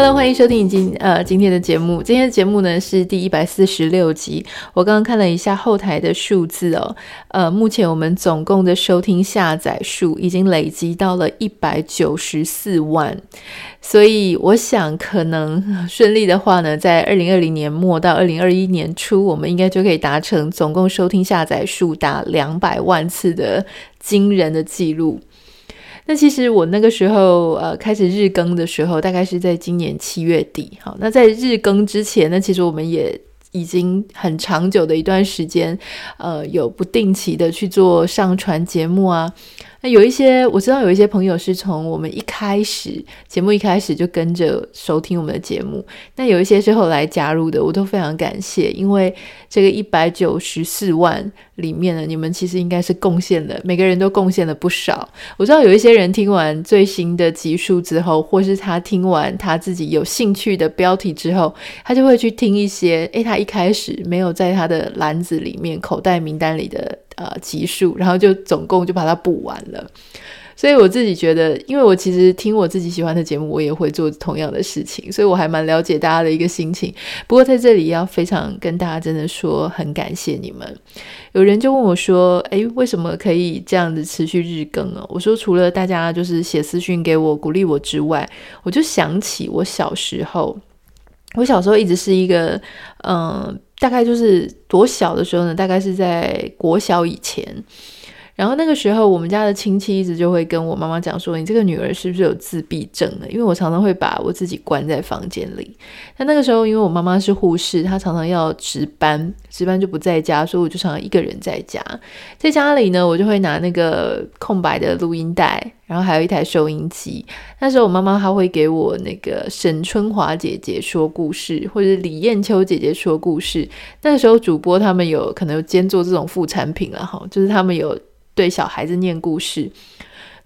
Hello，欢迎收听今呃今天的节目。今天的节目呢是第一百四十六集。我刚刚看了一下后台的数字哦，呃，目前我们总共的收听下载数已经累积到了一百九十四万。所以我想，可能顺利的话呢，在二零二零年末到二零二一年初，我们应该就可以达成总共收听下载数达两百万次的惊人的记录。那其实我那个时候呃开始日更的时候，大概是在今年七月底。好，那在日更之前呢，其实我们也已经很长久的一段时间，呃，有不定期的去做上传节目啊。那有一些我知道，有一些朋友是从我们一开始节目一开始就跟着收听我们的节目，那有一些是后来加入的，我都非常感谢，因为这个一百九十四万里面呢，你们其实应该是贡献了，每个人都贡献了不少。我知道有一些人听完最新的集数之后，或是他听完他自己有兴趣的标题之后，他就会去听一些，诶，他一开始没有在他的篮子里面、口袋名单里的。呃，集数，然后就总共就把它补完了。所以我自己觉得，因为我其实听我自己喜欢的节目，我也会做同样的事情，所以我还蛮了解大家的一个心情。不过在这里要非常跟大家真的说，很感谢你们。有人就问我说：“诶，为什么可以这样子持续日更啊？”我说：“除了大家就是写私讯给我鼓励我之外，我就想起我小时候，我小时候一直是一个嗯。”大概就是多小的时候呢？大概是在国小以前。然后那个时候，我们家的亲戚一直就会跟我妈妈讲说：“你这个女儿是不是有自闭症呢？”因为我常常会把我自己关在房间里。但那个时候，因为我妈妈是护士，她常常要值班，值班就不在家，所以我就常常一个人在家。在家里呢，我就会拿那个空白的录音带，然后还有一台收音机。那时候我妈妈她会给我那个沈春华姐姐说故事，或者李艳秋姐姐说故事。那个时候主播他们有可能有兼做这种副产品了哈，就是他们有。对小孩子念故事。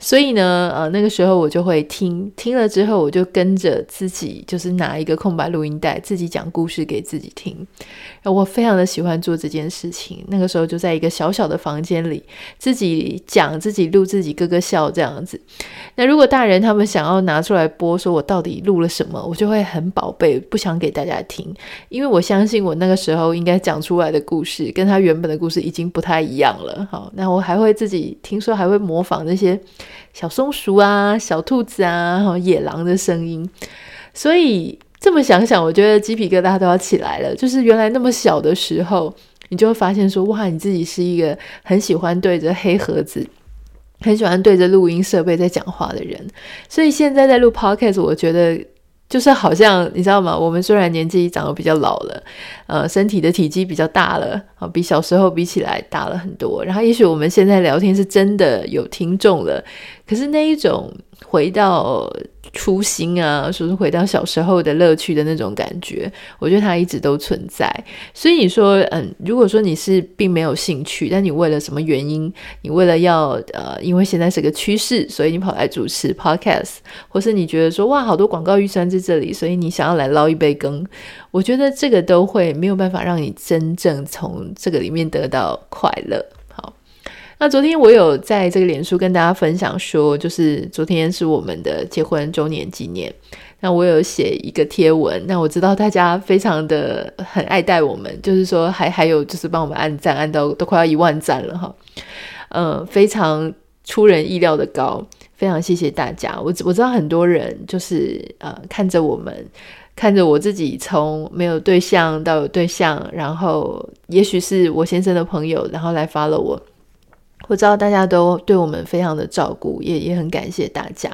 所以呢，呃，那个时候我就会听，听了之后我就跟着自己，就是拿一个空白录音带，自己讲故事给自己听。我非常的喜欢做这件事情。那个时候就在一个小小的房间里，自己讲，自己录，自己咯咯笑这样子。那如果大人他们想要拿出来播，说我到底录了什么，我就会很宝贝，不想给大家听，因为我相信我那个时候应该讲出来的故事，跟他原本的故事已经不太一样了。好，那我还会自己听说，还会模仿那些。小松鼠啊，小兔子啊，野狼的声音，所以这么想想，我觉得鸡皮疙瘩都要起来了。就是原来那么小的时候，你就会发现说，哇，你自己是一个很喜欢对着黑盒子，很喜欢对着录音设备在讲话的人。所以现在在录 Podcast，我觉得。就是好像你知道吗？我们虽然年纪长得比较老了，呃，身体的体积比较大了，啊，比小时候比起来大了很多。然后，也许我们现在聊天是真的有听众了，可是那一种回到。初心啊，说是回到小时候的乐趣的那种感觉，我觉得它一直都存在。所以你说，嗯，如果说你是并没有兴趣，但你为了什么原因，你为了要呃，因为现在是个趋势，所以你跑来主持 podcast，或是你觉得说哇，好多广告预算在这里，所以你想要来捞一杯羹，我觉得这个都会没有办法让你真正从这个里面得到快乐。那昨天我有在这个脸书跟大家分享说，就是昨天是我们的结婚周年纪念。那我有写一个贴文，那我知道大家非常的很爱戴我们，就是说还还有就是帮我们按赞，按到都快要一万赞了哈。嗯，非常出人意料的高，非常谢谢大家。我我知道很多人就是呃看着我们，看着我自己从没有对象到有对象，然后也许是我先生的朋友，然后来 follow 我。我知道大家都对我们非常的照顾，也也很感谢大家。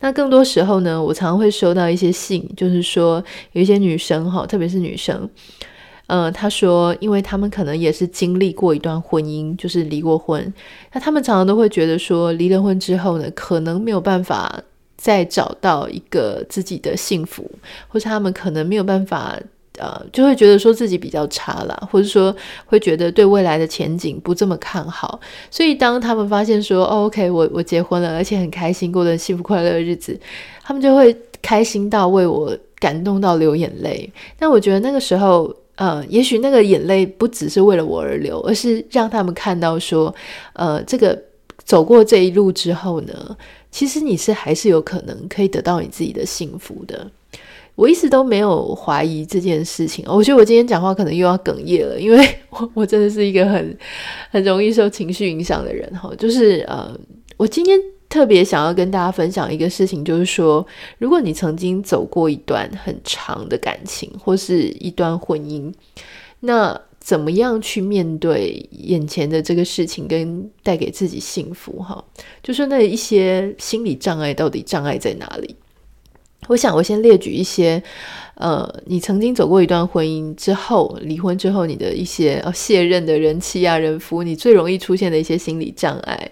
那更多时候呢，我常常会收到一些信，就是说有一些女生哈，特别是女生，呃，她说，因为她们可能也是经历过一段婚姻，就是离过婚，那她们常常都会觉得说，离了婚之后呢，可能没有办法再找到一个自己的幸福，或是她们可能没有办法。呃，就会觉得说自己比较差啦，或者说会觉得对未来的前景不这么看好。所以当他们发现说，，OK，我我结婚了，而且很开心，过得幸福快乐的日子，他们就会开心到为我感动到流眼泪。但我觉得那个时候，呃，也许那个眼泪不只是为了我而流，而是让他们看到说，呃，这个走过这一路之后呢，其实你是还是有可能可以得到你自己的幸福的。我一直都没有怀疑这件事情。我觉得我今天讲话可能又要哽咽了，因为 我我真的是一个很很容易受情绪影响的人哈。就是呃，我今天特别想要跟大家分享一个事情，就是说，如果你曾经走过一段很长的感情或是一段婚姻，那怎么样去面对眼前的这个事情，跟带给自己幸福哈？就是那一些心理障碍到底障碍在哪里？我想，我先列举一些，呃，你曾经走过一段婚姻之后，离婚之后，你的一些呃卸任的人妻啊、人夫，你最容易出现的一些心理障碍，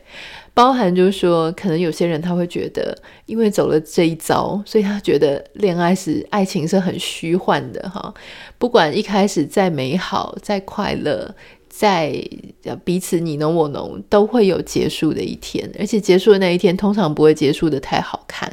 包含就是说，可能有些人他会觉得，因为走了这一遭，所以他觉得恋爱是爱情是很虚幻的哈，不管一开始再美好、再快乐。在彼此你侬我侬都会有结束的一天，而且结束的那一天通常不会结束得太好看，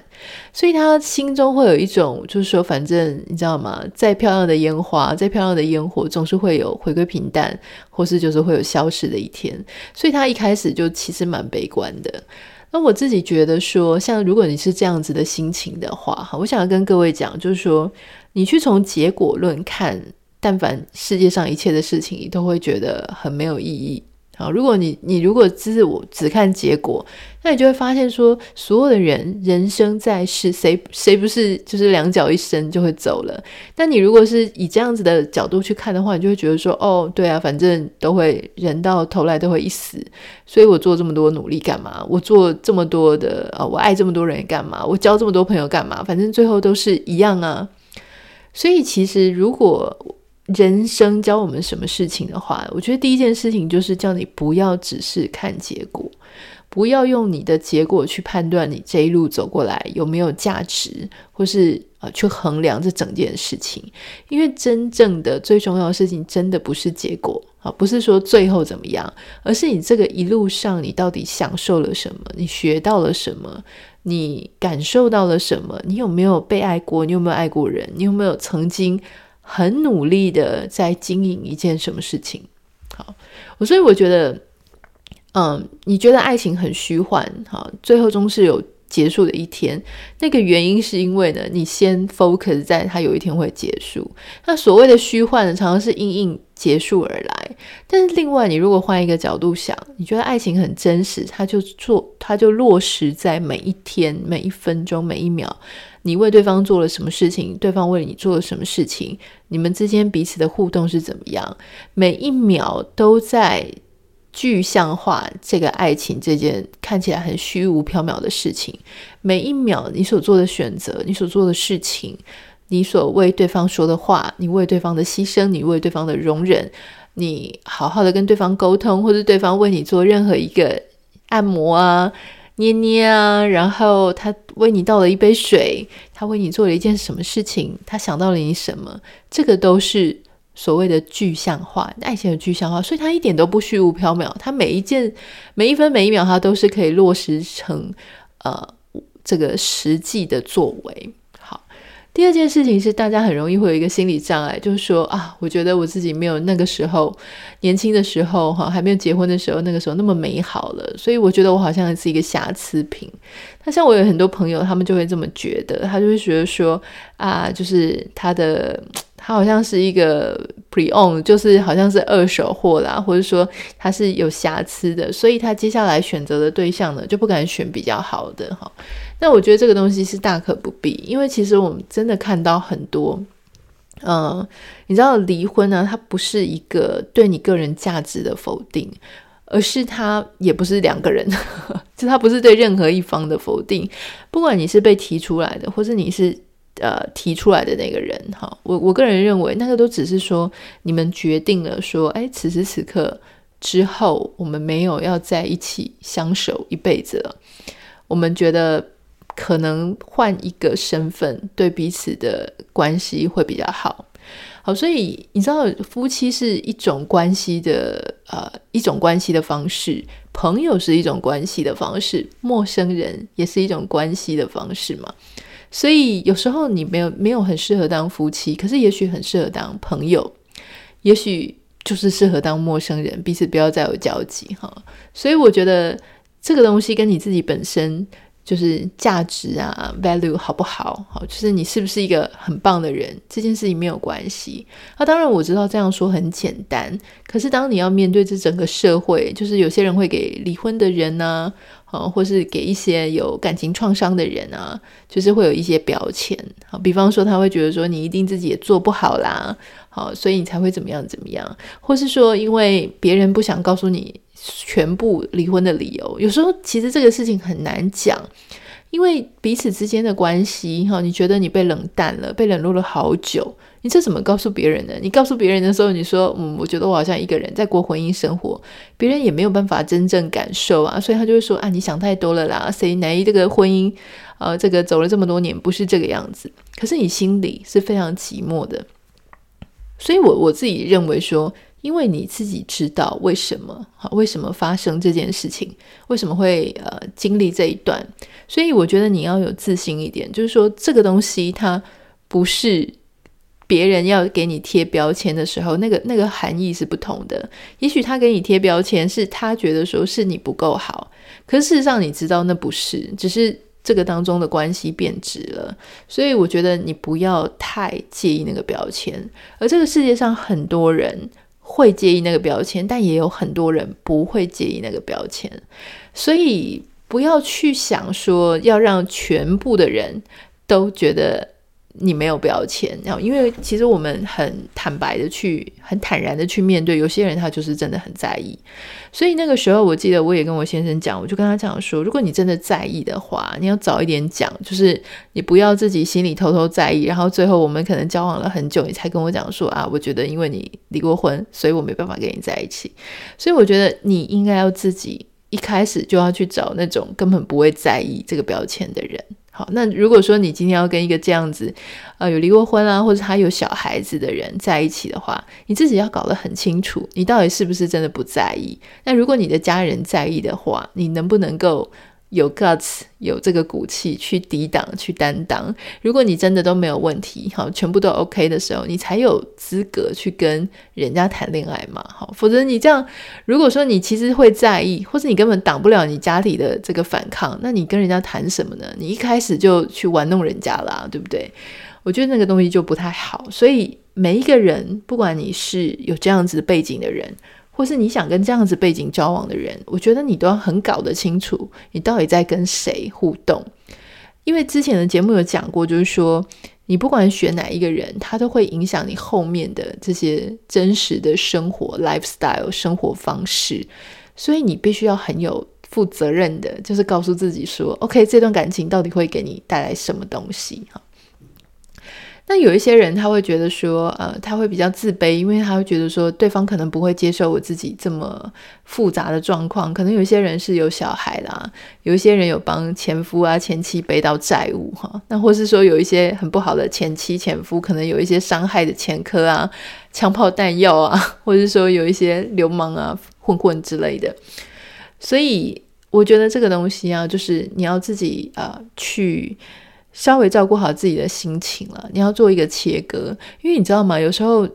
所以他心中会有一种，就是说，反正你知道吗？再漂亮的烟花，再漂亮的烟火，总是会有回归平淡，或是就是会有消失的一天。所以他一开始就其实蛮悲观的。那我自己觉得说，像如果你是这样子的心情的话，哈，我想要跟各位讲，就是说，你去从结果论看。但凡世界上一切的事情，你都会觉得很没有意义。好，如果你你如果只是我只看结果，那你就会发现说，所有的人人生在世，谁谁不是就是两脚一伸就会走了？但你如果是以这样子的角度去看的话，你就会觉得说，哦，对啊，反正都会人到头来都会一死，所以我做这么多努力干嘛？我做这么多的啊，我爱这么多人干嘛？我交这么多朋友干嘛？反正最后都是一样啊。所以其实如果人生教我们什么事情的话，我觉得第一件事情就是叫你不要只是看结果，不要用你的结果去判断你这一路走过来有没有价值，或是呃去衡量这整件事情。因为真正的最重要的事情，真的不是结果啊，不是说最后怎么样，而是你这个一路上你到底享受了什么，你学到了什么，你感受到了什么，你有没有被爱过，你有没有爱过人，你有没有曾经。很努力的在经营一件什么事情，好，我所以我觉得，嗯，你觉得爱情很虚幻，好，最后终是有结束的一天。那个原因是因为呢，你先 focus 在它有一天会结束。那所谓的虚幻呢，常常是硬硬结束而来。但是另外，你如果换一个角度想，你觉得爱情很真实，它就做，它就落实在每一天、每一分钟、每一秒。你为对方做了什么事情？对方为你做了什么事情？你们之间彼此的互动是怎么样？每一秒都在具象化这个爱情这件看起来很虚无缥缈的事情。每一秒你所做的选择，你所做的事情，你所为对方说的话，你为对方的牺牲，你为对方的容忍，你好好的跟对方沟通，或者对方为你做任何一个按摩啊。捏捏啊，然后他为你倒了一杯水，他为你做了一件什么事情，他想到了你什么，这个都是所谓的具象化，爱情的具象化，所以它一点都不虚无缥缈，它每一件、每一分、每一秒，它都是可以落实成呃这个实际的作为。第二件事情是，大家很容易会有一个心理障碍，就是说啊，我觉得我自己没有那个时候年轻的时候，哈，还没有结婚的时候，那个时候那么美好了，所以我觉得我好像是一个瑕疵品。那像我有很多朋友，他们就会这么觉得，他就会觉得说啊，就是他的他好像是一个 pre-own，就是好像是二手货啦，或者说他是有瑕疵的，所以他接下来选择的对象呢，就不敢选比较好的，哈。那我觉得这个东西是大可不必，因为其实我们真的看到很多，嗯、你知道离婚呢，它不是一个对你个人价值的否定，而是它也不是两个人，就它不是对任何一方的否定。不管你是被提出来的，或是你是呃提出来的那个人，哈，我我个人认为那个都只是说你们决定了说，哎，此时此刻之后我们没有要在一起相守一辈子了，我们觉得。可能换一个身份，对彼此的关系会比较好。好，所以你知道，夫妻是一种关系的，呃，一种关系的方式；朋友是一种关系的方式；陌生人也是一种关系的方式嘛。所以有时候你没有没有很适合当夫妻，可是也许很适合当朋友。也许就是适合当陌生人，彼此不要再有交集哈。所以我觉得这个东西跟你自己本身。就是价值啊，value 好不好？好，就是你是不是一个很棒的人，这件事情没有关系。那、啊、当然我知道这样说很简单，可是当你要面对这整个社会，就是有些人会给离婚的人呢、好，或是给一些有感情创伤的人啊，就是会有一些标签。好，比方说他会觉得说你一定自己也做不好啦，好，所以你才会怎么样怎么样，或是说因为别人不想告诉你。全部离婚的理由，有时候其实这个事情很难讲，因为彼此之间的关系，哈，你觉得你被冷淡了，被冷落了好久，你这怎么告诉别人呢？你告诉别人的时候，你说，嗯，我觉得我好像一个人在过婚姻生活，别人也没有办法真正感受啊，所以他就会说，啊，你想太多了啦，谁来这个婚姻，呃，这个走了这么多年，不是这个样子，可是你心里是非常寂寞的，所以我我自己认为说。因为你自己知道为什么，好，为什么发生这件事情，为什么会呃经历这一段，所以我觉得你要有自信一点，就是说这个东西它不是别人要给你贴标签的时候，那个那个含义是不同的。也许他给你贴标签是他觉得说是你不够好，可事实上你知道那不是，只是这个当中的关系变质了。所以我觉得你不要太介意那个标签，而这个世界上很多人。会介意那个标签，但也有很多人不会介意那个标签，所以不要去想说要让全部的人都觉得。你没有标签，然后因为其实我们很坦白的去，很坦然的去面对，有些人他就是真的很在意，所以那个时候我记得我也跟我先生讲，我就跟他讲说，如果你真的在意的话，你要早一点讲，就是你不要自己心里偷偷在意，然后最后我们可能交往了很久，你才跟我讲说啊，我觉得因为你离过婚，所以我没办法跟你在一起，所以我觉得你应该要自己一开始就要去找那种根本不会在意这个标签的人。好，那如果说你今天要跟一个这样子，呃，有离过婚啊，或者他有小孩子的人在一起的话，你自己要搞得很清楚，你到底是不是真的不在意？那如果你的家人在意的话，你能不能够？有 guts，有这个骨气去抵挡、去担当。如果你真的都没有问题，好，全部都 OK 的时候，你才有资格去跟人家谈恋爱嘛，好。否则你这样，如果说你其实会在意，或是你根本挡不了你家里的这个反抗，那你跟人家谈什么呢？你一开始就去玩弄人家啦，对不对？我觉得那个东西就不太好。所以每一个人，不管你是有这样子背景的人。或是你想跟这样子背景交往的人，我觉得你都要很搞得清楚，你到底在跟谁互动。因为之前的节目有讲过，就是说你不管选哪一个人，他都会影响你后面的这些真实的生活 lifestyle 生活方式，所以你必须要很有负责任的，就是告诉自己说，OK，这段感情到底会给你带来什么东西？哈。那有一些人他会觉得说，呃，他会比较自卑，因为他会觉得说，对方可能不会接受我自己这么复杂的状况。可能有些人是有小孩啦，有一些人有帮前夫啊、前妻背到债务哈。那或是说有一些很不好的前妻、前夫，可能有一些伤害的前科啊、枪炮弹药啊，或者说有一些流氓啊、混混之类的。所以我觉得这个东西啊，就是你要自己啊、呃、去。稍微照顾好自己的心情了，你要做一个切割，因为你知道吗？有时候，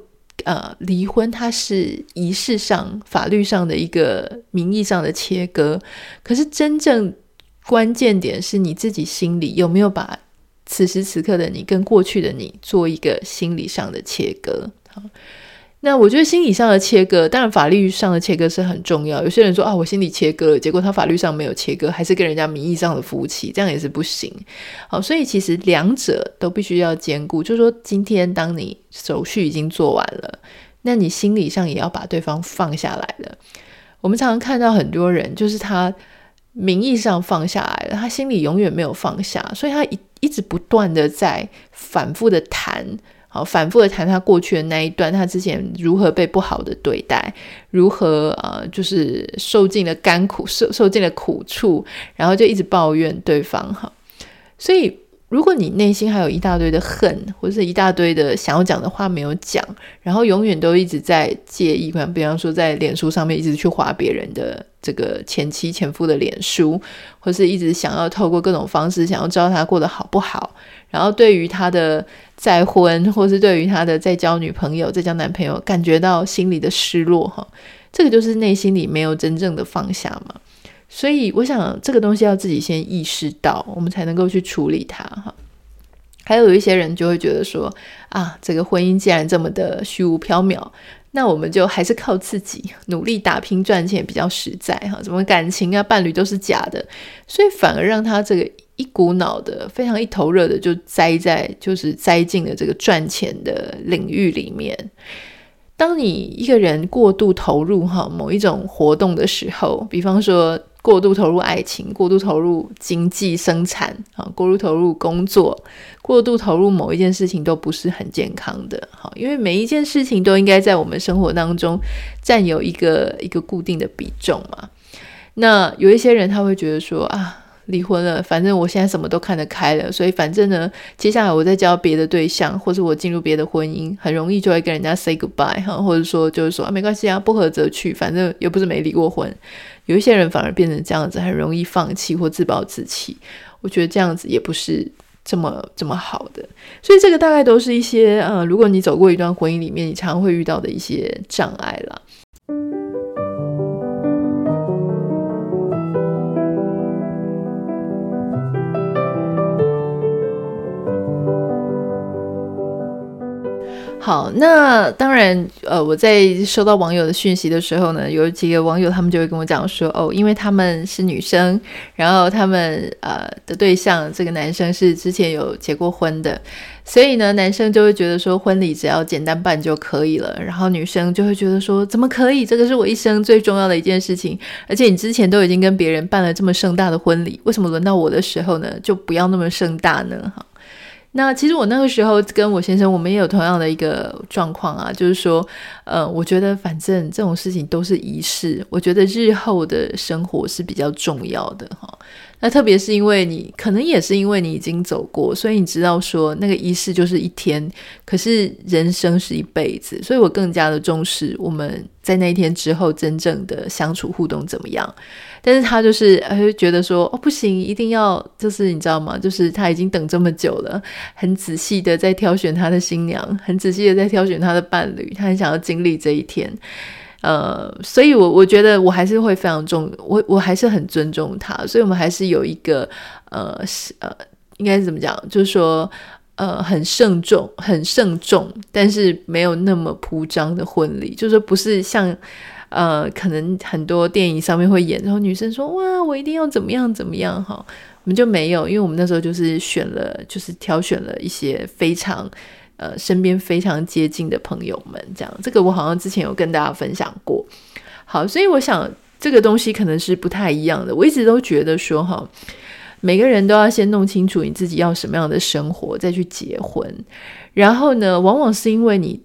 呃，离婚它是仪式上、法律上的一个名义上的切割，可是真正关键点是你自己心里有没有把此时此刻的你跟过去的你做一个心理上的切割，那我觉得心理上的切割，当然法律上的切割是很重要。有些人说啊，我心里切割了，结果他法律上没有切割，还是跟人家名义上的夫妻，这样也是不行。好，所以其实两者都必须要兼顾。就是说，今天当你手续已经做完了，那你心理上也要把对方放下来了。我们常常看到很多人，就是他名义上放下来了，他心里永远没有放下，所以他一一直不断的在反复的谈。好，反复的谈他过去的那一段，他之前如何被不好的对待，如何呃，就是受尽了甘苦，受受尽了苦处，然后就一直抱怨对方哈。所以如果你内心还有一大堆的恨，或者是一大堆的想要讲的话没有讲，然后永远都一直在介意，比方说在脸书上面一直去划别人的这个前妻前夫的脸书，或是一直想要透过各种方式想要知道他过得好不好，然后对于他的再婚，或是对于他的再交女朋友、再交男朋友，感觉到心里的失落哈，这个就是内心里没有真正的放下嘛。所以，我想这个东西要自己先意识到，我们才能够去处理它哈。还有一些人就会觉得说，啊，这个婚姻既然这么的虚无缥缈，那我们就还是靠自己努力打拼赚钱比较实在哈。什么感情啊、伴侣都是假的，所以反而让他这个一股脑的、非常一头热的就栽在，就是栽进了这个赚钱的领域里面。当你一个人过度投入哈某一种活动的时候，比方说。过度投入爱情，过度投入经济生产啊，过度投入工作，过度投入某一件事情都不是很健康的。好，因为每一件事情都应该在我们生活当中占有一个一个固定的比重嘛。那有一些人他会觉得说啊，离婚了，反正我现在什么都看得开了，所以反正呢，接下来我再交别的对象，或者我进入别的婚姻，很容易就会跟人家 say goodbye 哈，或者说就是说啊，没关系啊，不合则去，反正又不是没离过婚。有一些人反而变成这样子，很容易放弃或自暴自弃。我觉得这样子也不是这么这么好的。所以这个大概都是一些呃，如果你走过一段婚姻里面，你常常会遇到的一些障碍啦。好，那当然，呃，我在收到网友的讯息的时候呢，有几个网友他们就会跟我讲说，哦，因为他们是女生，然后他们呃的对象这个男生是之前有结过婚的，所以呢，男生就会觉得说婚礼只要简单办就可以了，然后女生就会觉得说，怎么可以？这个是我一生最重要的一件事情，而且你之前都已经跟别人办了这么盛大的婚礼，为什么轮到我的时候呢，就不要那么盛大呢？哈。那其实我那个时候跟我先生，我们也有同样的一个状况啊，就是说，呃，我觉得反正这种事情都是仪式，我觉得日后的生活是比较重要的哈。那特别是因为你可能也是因为你已经走过，所以你知道说那个仪式就是一天，可是人生是一辈子，所以我更加的重视我们在那一天之后真正的相处互动怎么样。但是他就是觉得说哦不行，一定要就是你知道吗？就是他已经等这么久了，很仔细的在挑选他的新娘，很仔细的在挑选他的伴侣，他很想要经历这一天。呃，所以我我觉得我还是会非常重，我我还是很尊重他，所以我们还是有一个呃是呃应该是怎么讲？就是说呃很慎重，很慎重，但是没有那么铺张的婚礼，就是说不是像。呃，可能很多电影上面会演，然后女生说：“哇，我一定要怎么样怎么样。”哈，我们就没有，因为我们那时候就是选了，就是挑选了一些非常呃身边非常接近的朋友们，这样。这个我好像之前有跟大家分享过。好，所以我想这个东西可能是不太一样的。我一直都觉得说，哈，每个人都要先弄清楚你自己要什么样的生活，再去结婚。然后呢，往往是因为你。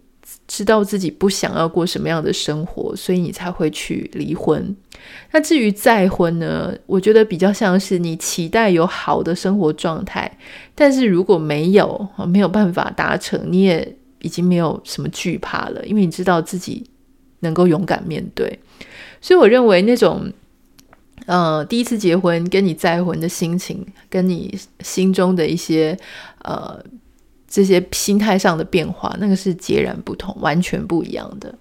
知道自己不想要过什么样的生活，所以你才会去离婚。那至于再婚呢？我觉得比较像是你期待有好的生活状态，但是如果没有，没有办法达成，你也已经没有什么惧怕了，因为你知道自己能够勇敢面对。所以我认为那种，呃，第一次结婚跟你再婚的心情，跟你心中的一些，呃。这些心态上的变化，那个是截然不同、完全不一样的。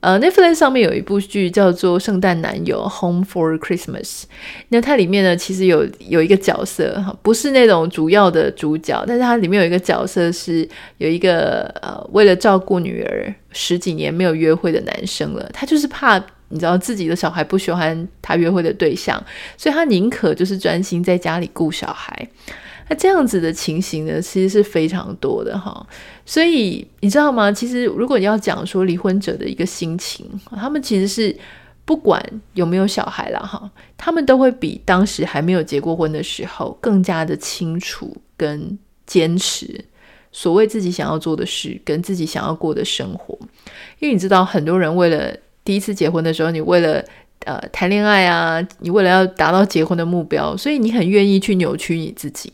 呃，Netflix 上面有一部剧叫做《圣诞男友》（Home for Christmas），那它里面呢，其实有有一个角色哈，不是那种主要的主角，但是它里面有一个角色是有一个呃，为了照顾女儿十几年没有约会的男生了，他就是怕你知道自己的小孩不喜欢他约会的对象，所以他宁可就是专心在家里顾小孩。那这样子的情形呢，其实是非常多的哈。所以你知道吗？其实如果你要讲说离婚者的一个心情，他们其实是不管有没有小孩了哈，他们都会比当时还没有结过婚的时候更加的清楚跟坚持所谓自己想要做的事跟自己想要过的生活。因为你知道，很多人为了第一次结婚的时候，你为了呃，谈恋爱啊，你为了要达到结婚的目标，所以你很愿意去扭曲你自己。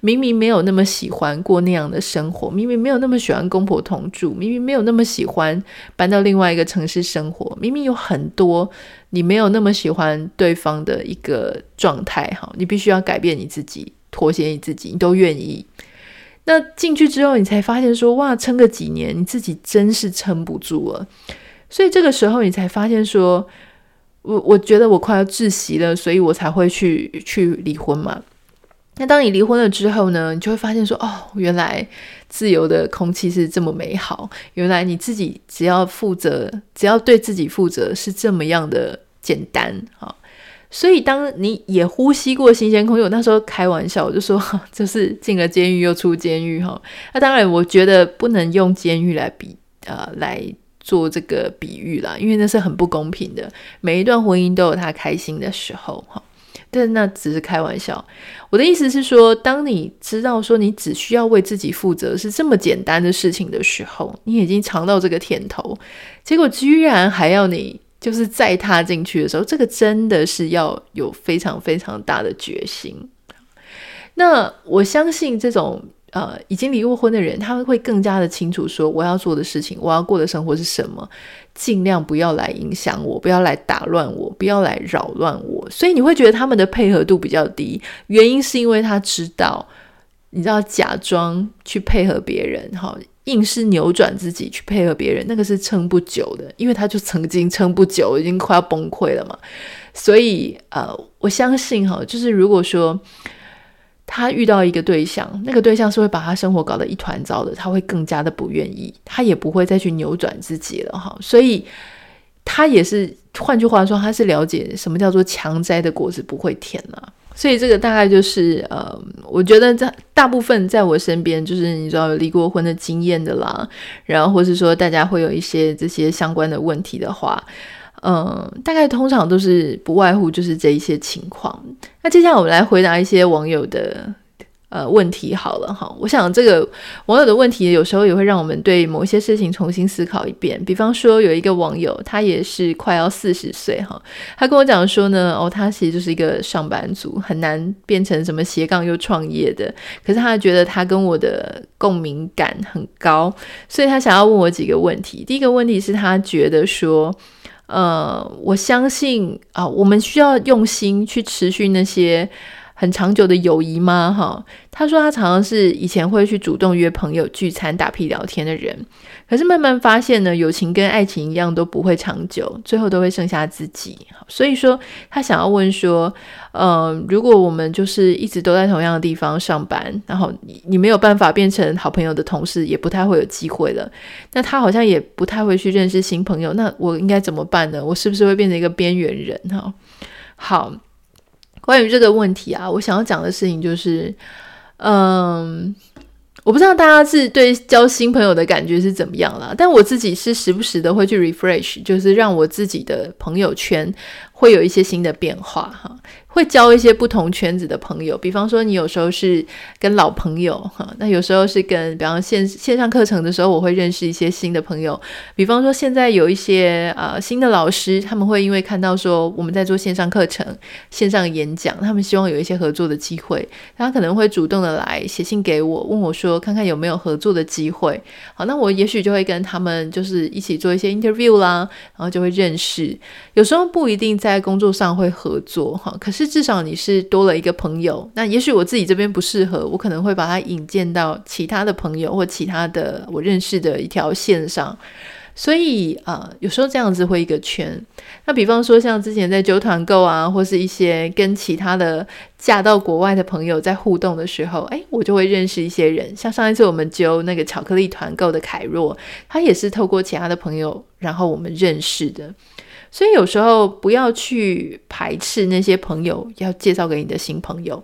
明明没有那么喜欢过那样的生活，明明没有那么喜欢公婆同住，明明没有那么喜欢搬到另外一个城市生活，明明有很多你没有那么喜欢对方的一个状态，哈，你必须要改变你自己，妥协你自己，你都愿意。那进去之后，你才发现说，哇，撑个几年，你自己真是撑不住了。所以这个时候，你才发现说。我我觉得我快要窒息了，所以我才会去去离婚嘛。那当你离婚了之后呢，你就会发现说，哦，原来自由的空气是这么美好，原来你自己只要负责，只要对自己负责是这么样的简单啊。所以当你也呼吸过新鲜空气，我那时候开玩笑，我就说，就是进了监狱又出监狱哈。那当然，我觉得不能用监狱来比，呃，来。做这个比喻啦，因为那是很不公平的。每一段婚姻都有他开心的时候，哈，但那只是开玩笑。我的意思是说，当你知道说你只需要为自己负责是这么简单的事情的时候，你已经尝到这个甜头，结果居然还要你就是再踏进去的时候，这个真的是要有非常非常大的决心。那我相信这种。呃，已经离过婚的人，他们会更加的清楚说，我要做的事情，我要过的生活是什么，尽量不要来影响我，不要来打乱我，不要来扰乱我。所以你会觉得他们的配合度比较低，原因是因为他知道，你知道，假装去配合别人，哈，硬是扭转自己去配合别人，那个是撑不久的，因为他就曾经撑不久，已经快要崩溃了嘛。所以，呃，我相信哈，就是如果说。他遇到一个对象，那个对象是会把他生活搞得一团糟的，他会更加的不愿意，他也不会再去扭转自己了哈。所以他也是，换句话说，他是了解什么叫做强摘的果子不会甜啊。所以这个大概就是呃，我觉得在大部分在我身边，就是你知道有离过婚的经验的啦，然后或是说大家会有一些这些相关的问题的话。嗯，大概通常都是不外乎就是这一些情况。那接下来我们来回答一些网友的呃问题好了哈。我想这个网友的问题有时候也会让我们对某一些事情重新思考一遍。比方说有一个网友，他也是快要四十岁哈，他跟我讲说呢，哦，他其实就是一个上班族，很难变成什么斜杠又创业的。可是他觉得他跟我的共鸣感很高，所以他想要问我几个问题。第一个问题是他觉得说。呃，我相信啊，我们需要用心去持续那些很长久的友谊吗？哈，他说他常常是以前会去主动约朋友聚餐、打屁聊天的人，可是慢慢发现呢，友情跟爱情一样都不会长久，最后都会剩下自己。所以说，他想要问说。呃，如果我们就是一直都在同样的地方上班，然后你你没有办法变成好朋友的同事，也不太会有机会了。那他好像也不太会去认识新朋友，那我应该怎么办呢？我是不是会变成一个边缘人？哈，好，关于这个问题啊，我想要讲的事情就是，嗯。我不知道大家是对交新朋友的感觉是怎么样啦，但我自己是时不时的会去 refresh，就是让我自己的朋友圈会有一些新的变化哈。会交一些不同圈子的朋友，比方说你有时候是跟老朋友哈，那有时候是跟，比方线线上课程的时候，我会认识一些新的朋友。比方说现在有一些呃新的老师，他们会因为看到说我们在做线上课程、线上演讲，他们希望有一些合作的机会，他可能会主动的来写信给我，问我说看看有没有合作的机会。好，那我也许就会跟他们就是一起做一些 interview 啦，然后就会认识。有时候不一定在工作上会合作哈，可是。至少你是多了一个朋友，那也许我自己这边不适合，我可能会把他引荐到其他的朋友或其他的我认识的一条线上，所以啊、有时候这样子会一个圈。那比方说像之前在揪团购啊，或是一些跟其他的嫁到国外的朋友在互动的时候，哎，我就会认识一些人。像上一次我们揪那个巧克力团购的凯若，他也是透过其他的朋友，然后我们认识的。所以有时候不要去排斥那些朋友要介绍给你的新朋友，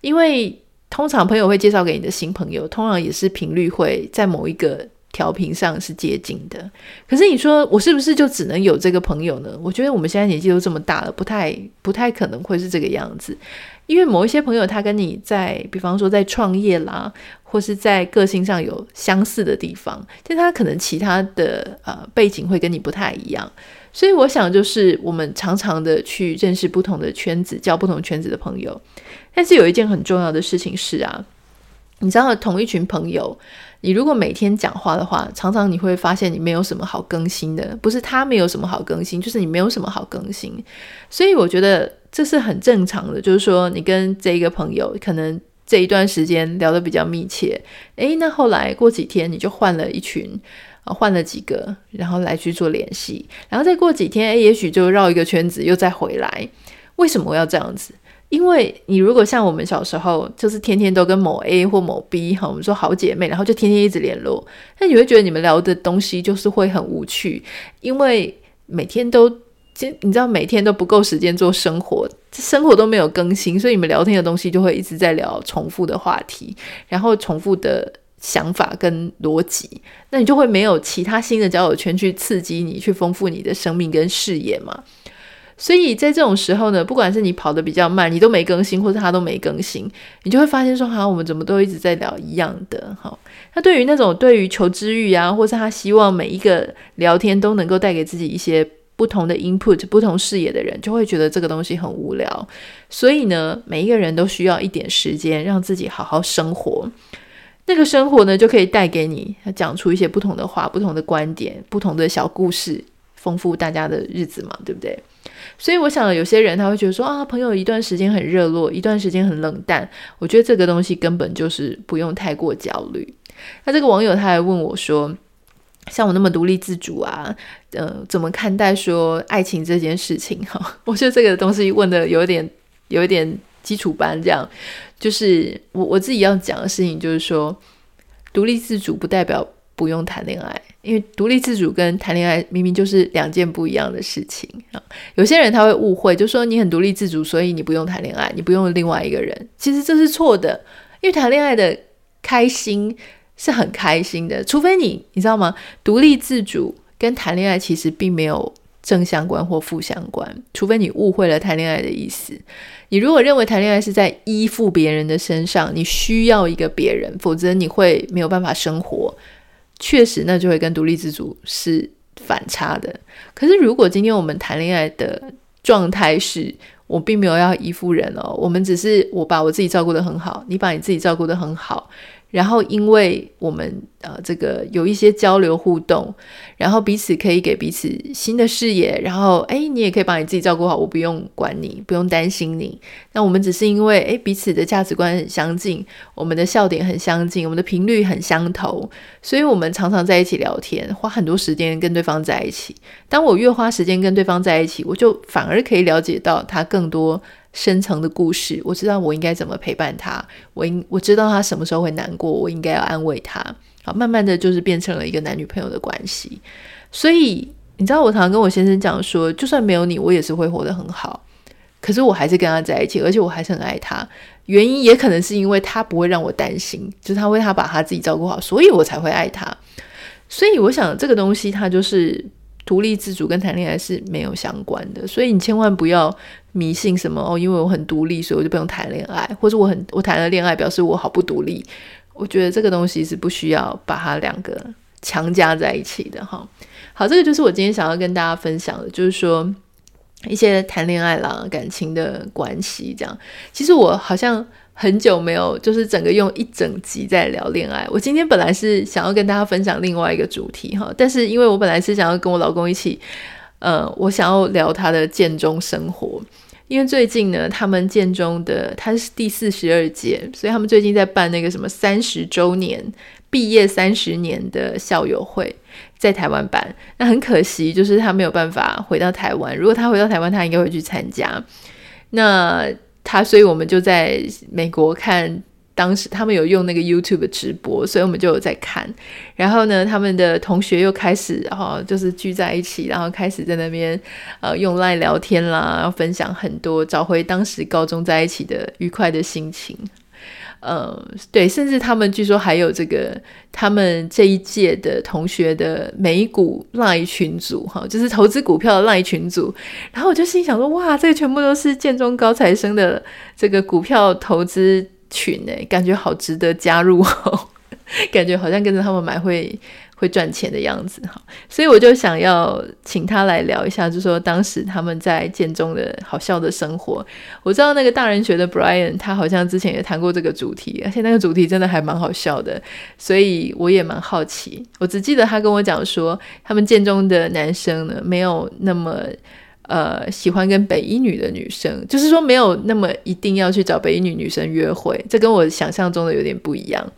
因为通常朋友会介绍给你的新朋友，通常也是频率会在某一个调频上是接近的。可是你说我是不是就只能有这个朋友呢？我觉得我们现在年纪都这么大了，不太不太可能会是这个样子。因为某一些朋友他跟你在，比方说在创业啦，或是在个性上有相似的地方，但他可能其他的呃背景会跟你不太一样。所以我想，就是我们常常的去认识不同的圈子，交不同圈子的朋友。但是有一件很重要的事情是啊，你知道，同一群朋友，你如果每天讲话的话，常常你会发现你没有什么好更新的。不是他没有什么好更新，就是你没有什么好更新。所以我觉得这是很正常的，就是说你跟这一个朋友可能这一段时间聊得比较密切，诶，那后来过几天你就换了一群。换了几个，然后来去做联系，然后再过几天，诶，也许就绕一个圈子又再回来。为什么要这样子？因为你如果像我们小时候，就是天天都跟某 A 或某 B 哈，我们说好姐妹，然后就天天一直联络，那你会觉得你们聊的东西就是会很无趣，因为每天都，你知道每天都不够时间做生活，生活都没有更新，所以你们聊天的东西就会一直在聊重复的话题，然后重复的。想法跟逻辑，那你就会没有其他新的交友圈去刺激你，去丰富你的生命跟视野嘛。所以在这种时候呢，不管是你跑得比较慢，你都没更新，或者他都没更新，你就会发现说，好像我们怎么都一直在聊一样的。好，那对于那种对于求知欲啊，或是他希望每一个聊天都能够带给自己一些不同的 input、不同视野的人，就会觉得这个东西很无聊。所以呢，每一个人都需要一点时间，让自己好好生活。那个生活呢，就可以带给你讲出一些不同的话、不同的观点、不同的小故事，丰富大家的日子嘛，对不对？所以我想，有些人他会觉得说啊，朋友一段时间很热络，一段时间很冷淡。我觉得这个东西根本就是不用太过焦虑。那这个网友他还问我说，像我那么独立自主啊，呃，怎么看待说爱情这件事情？哈，我觉得这个东西问的有点，有点。基础班这样，就是我我自己要讲的事情，就是说，独立自主不代表不用谈恋爱，因为独立自主跟谈恋爱明明就是两件不一样的事情啊。有些人他会误会，就说你很独立自主，所以你不用谈恋爱，你不用另外一个人。其实这是错的，因为谈恋爱的开心是很开心的，除非你你知道吗？独立自主跟谈恋爱其实并没有。正相关或负相关，除非你误会了谈恋爱的意思。你如果认为谈恋爱是在依附别人的身上，你需要一个别人，否则你会没有办法生活。确实，那就会跟独立自主是反差的。可是，如果今天我们谈恋爱的状态是，我并没有要依附人哦，我们只是我把我自己照顾得很好，你把你自己照顾得很好。然后，因为我们呃这个有一些交流互动，然后彼此可以给彼此新的视野，然后哎，你也可以把你自己照顾好，我不用管你，不用担心你。那我们只是因为哎彼此的价值观很相近，我们的笑点很相近，我们的频率很相投，所以我们常常在一起聊天，花很多时间跟对方在一起。当我越花时间跟对方在一起，我就反而可以了解到他更多。深层的故事，我知道我应该怎么陪伴他，我应我知道他什么时候会难过，我应该要安慰他。好，慢慢的就是变成了一个男女朋友的关系。所以你知道，我常常跟我先生讲说，就算没有你，我也是会活得很好。可是我还是跟他在一起，而且我还是很爱他。原因也可能是因为他不会让我担心，就是他为他把他自己照顾好，所以我才会爱他。所以我想这个东西，它就是。独立自主跟谈恋爱是没有相关的，所以你千万不要迷信什么哦，因为我很独立，所以我就不用谈恋爱，或者我很我谈了恋爱表示我好不独立。我觉得这个东西是不需要把它两个强加在一起的哈。好，这个就是我今天想要跟大家分享的，就是说一些谈恋爱啦、感情的关系这样。其实我好像。很久没有，就是整个用一整集在聊恋爱。我今天本来是想要跟大家分享另外一个主题哈，但是因为我本来是想要跟我老公一起，呃，我想要聊他的建中生活，因为最近呢，他们建中的他是第四十二届，所以他们最近在办那个什么三十周年毕业三十年的校友会，在台湾办。那很可惜，就是他没有办法回到台湾。如果他回到台湾，他应该会去参加。那。他，所以我们就在美国看，当时他们有用那个 YouTube 直播，所以我们就有在看。然后呢，他们的同学又开始，哈就是聚在一起，然后开始在那边呃用 LINE 聊天啦，然后分享很多，找回当时高中在一起的愉快的心情。呃，对，甚至他们据说还有这个他们这一届的同学的美股 Lie 群组，哈，就是投资股票的赖群组。然后我就心想说，哇，这个全部都是建中高材生的这个股票投资群诶，感觉好值得加入哦，感觉好像跟着他们买会。会赚钱的样子哈，所以我就想要请他来聊一下，就说当时他们在建中的好笑的生活。我知道那个大人学的 Brian，他好像之前也谈过这个主题，而且那个主题真的还蛮好笑的，所以我也蛮好奇。我只记得他跟我讲说，他们建中的男生呢，没有那么呃喜欢跟北一女的女生，就是说没有那么一定要去找北一女女生约会，这跟我想象中的有点不一样。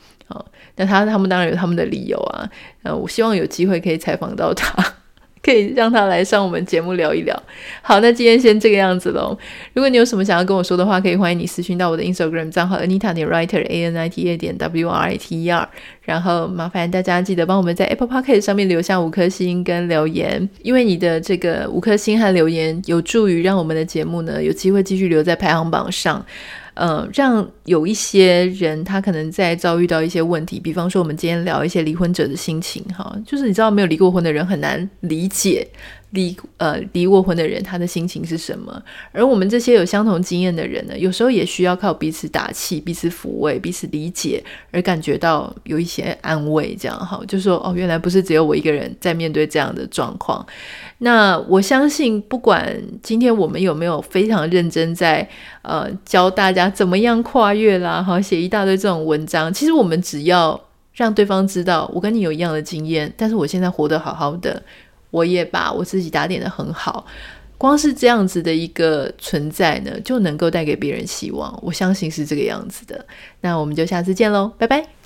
那他他们当然有他们的理由啊，呃，我希望有机会可以采访到他，可以让他来上我们节目聊一聊。好，那今天先这个样子喽。如果你有什么想要跟我说的话，可以欢迎你私讯到我的 Instagram 账号 Anita 点 Writer A N I T A 点 W R I T E R。然后麻烦大家记得帮我们在 Apple Podcast 上面留下五颗星跟留言，因为你的这个五颗星和留言有助于让我们的节目呢有机会继续留在排行榜上。呃，让有一些人他可能在遭遇到一些问题，比方说我们今天聊一些离婚者的心情，哈，就是你知道没有离过婚的人很难理解。离呃离过婚的人，他的心情是什么？而我们这些有相同经验的人呢，有时候也需要靠彼此打气、彼此抚慰、彼此理解，而感觉到有一些安慰。这样哈，就说哦，原来不是只有我一个人在面对这样的状况。那我相信，不管今天我们有没有非常认真在呃教大家怎么样跨越啦，哈，写一大堆这种文章，其实我们只要让对方知道，我跟你有一样的经验，但是我现在活得好好的。我也把我自己打点的很好，光是这样子的一个存在呢，就能够带给别人希望。我相信是这个样子的。那我们就下次见喽，拜拜。